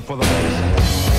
for the most.